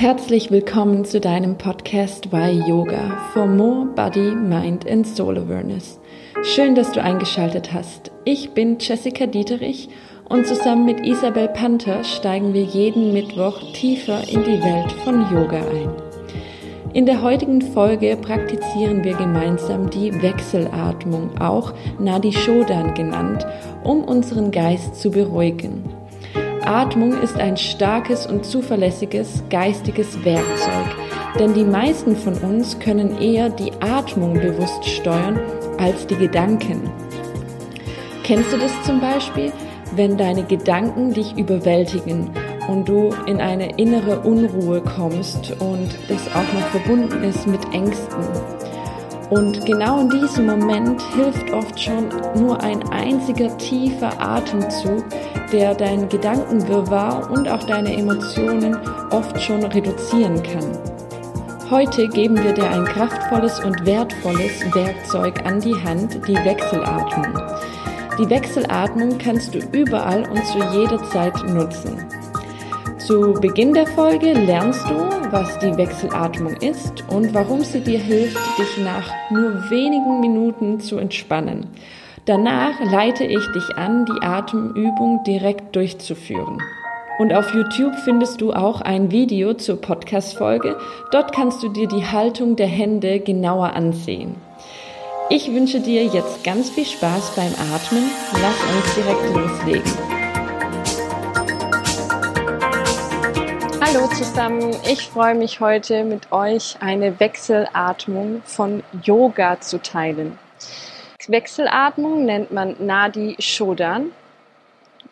Herzlich willkommen zu deinem Podcast Why Yoga for More Body, Mind and Soul Awareness. Schön, dass du eingeschaltet hast. Ich bin Jessica Dieterich und zusammen mit Isabel Panther steigen wir jeden Mittwoch tiefer in die Welt von Yoga ein. In der heutigen Folge praktizieren wir gemeinsam die Wechselatmung, auch Nadi Shodan genannt, um unseren Geist zu beruhigen. Atmung ist ein starkes und zuverlässiges geistiges Werkzeug, denn die meisten von uns können eher die Atmung bewusst steuern als die Gedanken. Kennst du das zum Beispiel, wenn deine Gedanken dich überwältigen und du in eine innere Unruhe kommst und das auch noch verbunden ist mit Ängsten? Und genau in diesem Moment hilft oft schon nur ein einziger tiefer Atemzug, der dein Gedankenwirrwarr und auch deine Emotionen oft schon reduzieren kann. Heute geben wir dir ein kraftvolles und wertvolles Werkzeug an die Hand, die Wechselatmung. Die Wechselatmung kannst du überall und zu jeder Zeit nutzen. Zu Beginn der Folge lernst du, was die Wechselatmung ist und warum sie dir hilft, dich nach nur wenigen Minuten zu entspannen. Danach leite ich dich an, die Atemübung direkt durchzuführen. Und auf YouTube findest du auch ein Video zur Podcast-Folge. Dort kannst du dir die Haltung der Hände genauer ansehen. Ich wünsche dir jetzt ganz viel Spaß beim Atmen. Lass uns direkt loslegen. Hallo zusammen, ich freue mich heute mit euch eine Wechselatmung von Yoga zu teilen. Wechselatmung nennt man Nadi Shodan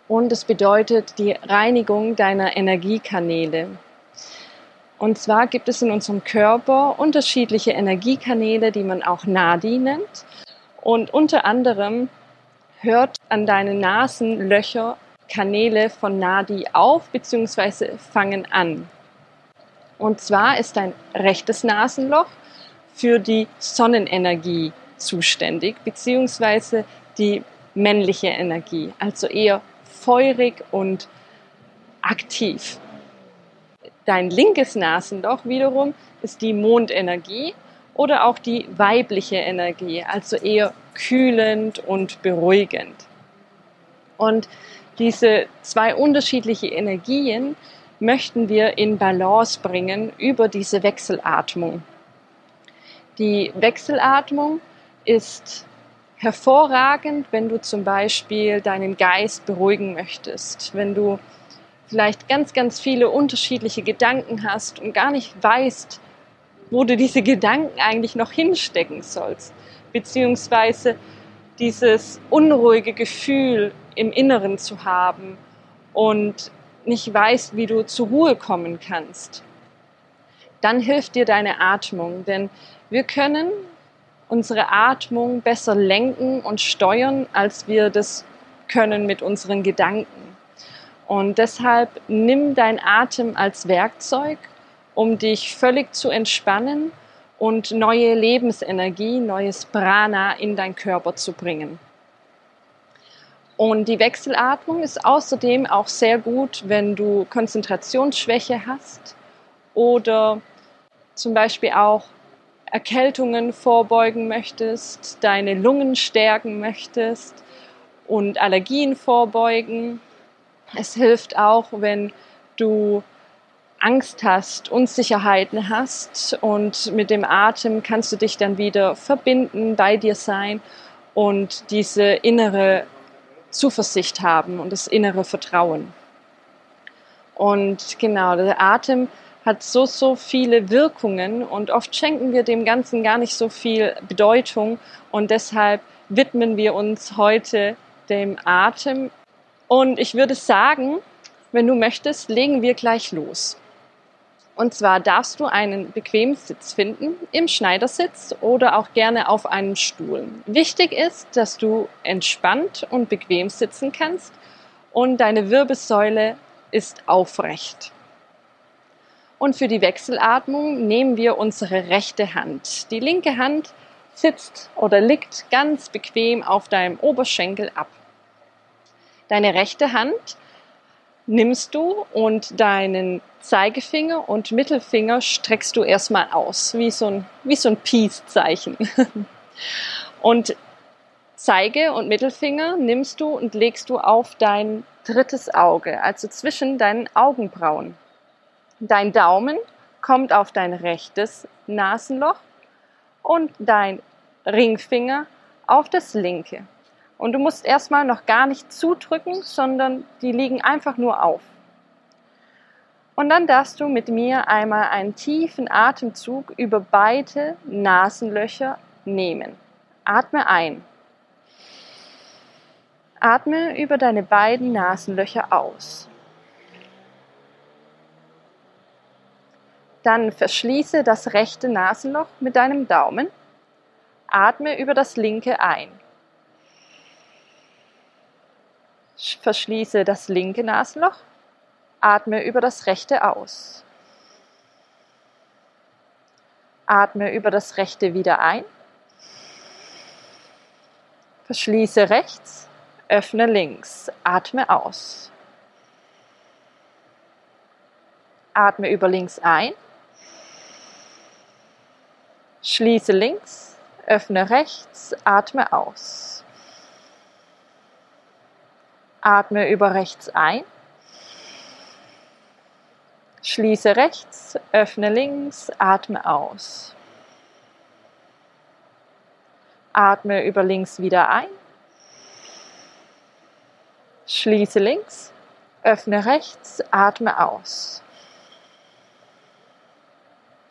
und es bedeutet die Reinigung deiner Energiekanäle. Und zwar gibt es in unserem Körper unterschiedliche Energiekanäle, die man auch Nadi nennt. Und unter anderem hört an deinen Nasenlöcher Kanäle von Nadi auf bzw. fangen an. Und zwar ist dein rechtes Nasenloch für die Sonnenenergie zuständig bzw. die männliche Energie, also eher feurig und aktiv. Dein linkes Nasenloch wiederum ist die Mondenergie oder auch die weibliche Energie, also eher kühlend und beruhigend. Und diese zwei unterschiedliche Energien möchten wir in Balance bringen über diese Wechselatmung. Die Wechselatmung ist hervorragend, wenn du zum Beispiel deinen Geist beruhigen möchtest, wenn du vielleicht ganz, ganz viele unterschiedliche Gedanken hast und gar nicht weißt, wo du diese Gedanken eigentlich noch hinstecken sollst, beziehungsweise dieses unruhige Gefühl im Inneren zu haben und nicht weißt, wie du zur Ruhe kommen kannst, dann hilft dir deine Atmung, denn wir können unsere Atmung besser lenken und steuern, als wir das können mit unseren Gedanken. Und deshalb nimm dein Atem als Werkzeug, um dich völlig zu entspannen und neue Lebensenergie, neues Prana in dein Körper zu bringen. Und die Wechselatmung ist außerdem auch sehr gut, wenn du Konzentrationsschwäche hast oder zum Beispiel auch Erkältungen vorbeugen möchtest, deine Lungen stärken möchtest und Allergien vorbeugen. Es hilft auch, wenn du Angst hast, Unsicherheiten hast und mit dem Atem kannst du dich dann wieder verbinden, bei dir sein und diese innere Zuversicht haben und das innere Vertrauen. Und genau, der Atem hat so, so viele Wirkungen und oft schenken wir dem Ganzen gar nicht so viel Bedeutung und deshalb widmen wir uns heute dem Atem. Und ich würde sagen, wenn du möchtest, legen wir gleich los. Und zwar darfst du einen bequemen Sitz finden, im Schneidersitz oder auch gerne auf einem Stuhl. Wichtig ist, dass du entspannt und bequem sitzen kannst und deine Wirbelsäule ist aufrecht. Und für die Wechselatmung nehmen wir unsere rechte Hand. Die linke Hand sitzt oder liegt ganz bequem auf deinem Oberschenkel ab. Deine rechte Hand nimmst du und deinen Zeigefinger und Mittelfinger streckst du erstmal aus, wie so ein, wie so ein Peace-Zeichen. Und Zeige und Mittelfinger nimmst du und legst du auf dein drittes Auge, also zwischen deinen Augenbrauen. Dein Daumen kommt auf dein rechtes Nasenloch und dein Ringfinger auf das linke. Und du musst erstmal noch gar nicht zudrücken, sondern die liegen einfach nur auf. Und dann darfst du mit mir einmal einen tiefen Atemzug über beide Nasenlöcher nehmen. Atme ein. Atme über deine beiden Nasenlöcher aus. Dann verschließe das rechte Nasenloch mit deinem Daumen. Atme über das linke ein. Verschließe das linke Nasenloch. Atme über das rechte aus. Atme über das rechte wieder ein. Verschließe rechts, öffne links, atme aus. Atme über links ein. Schließe links, öffne rechts, atme aus. Atme über rechts ein. Schließe rechts, öffne links, atme aus. Atme über links wieder ein. Schließe links, öffne rechts, atme aus.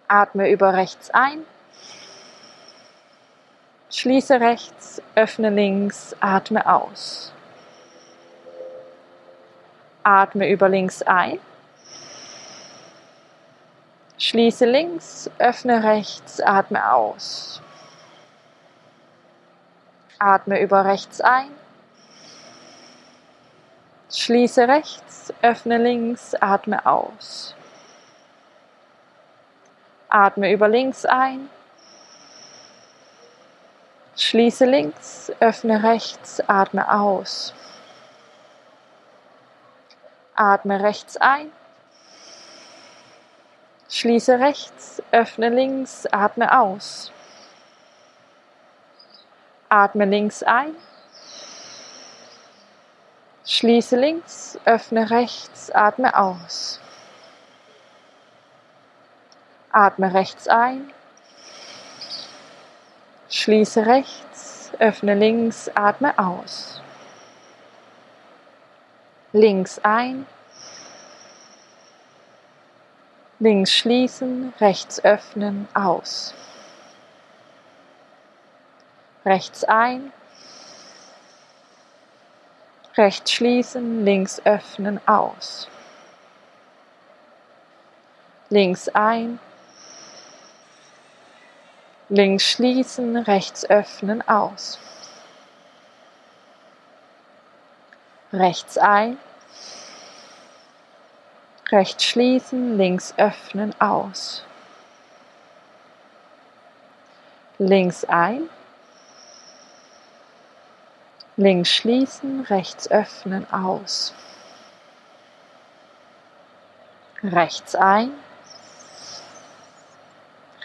Atme über rechts ein. Schließe rechts, öffne links, atme aus. Atme über links ein. Schließe links, öffne rechts, atme aus. Atme über rechts ein. Schließe rechts, öffne links, atme aus. Atme über links ein. Schließe links, öffne rechts, atme aus. Atme rechts ein. Schließe rechts, öffne links, atme aus. Atme links ein. Schließe links, öffne rechts, atme aus. Atme rechts ein. Schließe rechts, öffne links, atme aus. Links ein. Links schließen, rechts öffnen, aus rechts ein, rechts schließen, links öffnen, aus. Links ein, links schließen, rechts öffnen, aus. Rechts ein, rechts schließen, links öffnen, aus. Links ein, Links schließen, rechts öffnen, aus. Rechts ein.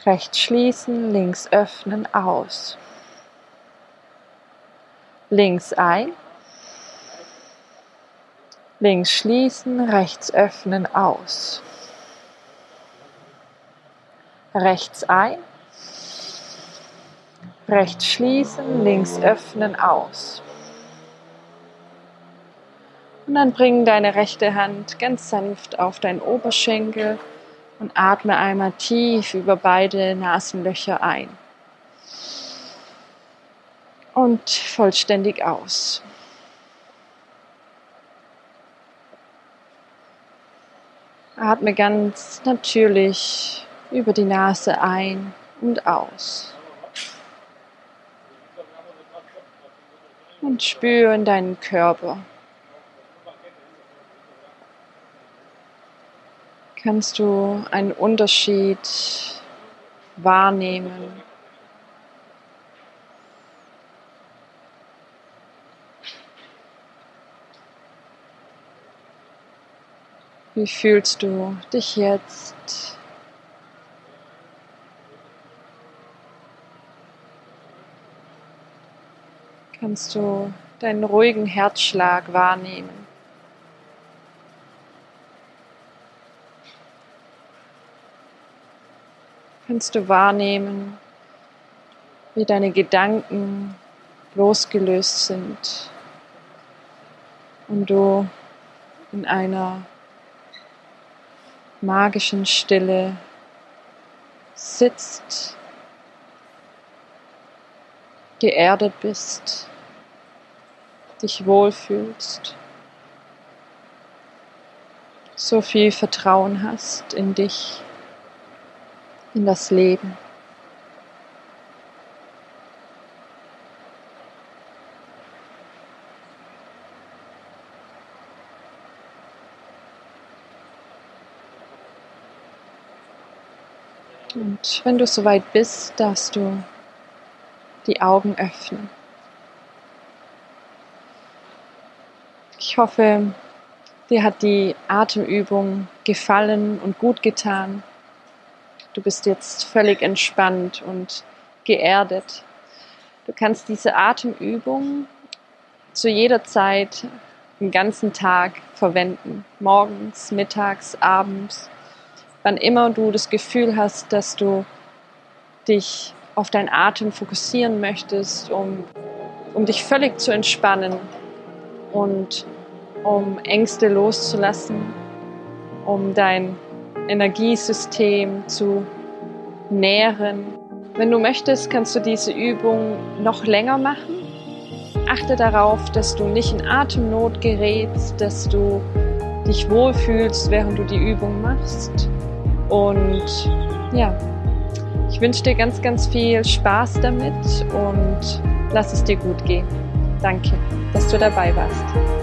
Rechts schließen, links öffnen, aus. Links ein. Links schließen, rechts öffnen, aus. Rechts ein. Rechts schließen, links öffnen, aus. Und dann bring deine rechte Hand ganz sanft auf deinen Oberschenkel und atme einmal tief über beide Nasenlöcher ein. Und vollständig aus. Atme ganz natürlich über die Nase ein und aus. Und spüre in deinen Körper. kannst du einen Unterschied wahrnehmen. Wie fühlst du dich jetzt? Kannst du deinen ruhigen Herzschlag wahrnehmen? Kannst du wahrnehmen, wie deine Gedanken losgelöst sind und du in einer magischen Stille sitzt, geerdet bist, dich wohlfühlst, so viel Vertrauen hast in dich, in das Leben. Und wenn du soweit bist, darfst du die Augen öffnen. Ich hoffe, dir hat die Atemübung gefallen und gut getan. Du bist jetzt völlig entspannt und geerdet. Du kannst diese Atemübung zu jeder Zeit den ganzen Tag verwenden. Morgens, mittags, abends wann immer du das Gefühl hast, dass du dich auf deinen Atem fokussieren möchtest, um, um dich völlig zu entspannen und um Ängste loszulassen, um dein Energiesystem zu nähren. Wenn du möchtest, kannst du diese Übung noch länger machen. Achte darauf, dass du nicht in Atemnot gerätst, dass du dich wohlfühlst, während du die Übung machst. Und ja, ich wünsche dir ganz, ganz viel Spaß damit und lass es dir gut gehen. Danke, dass du dabei warst.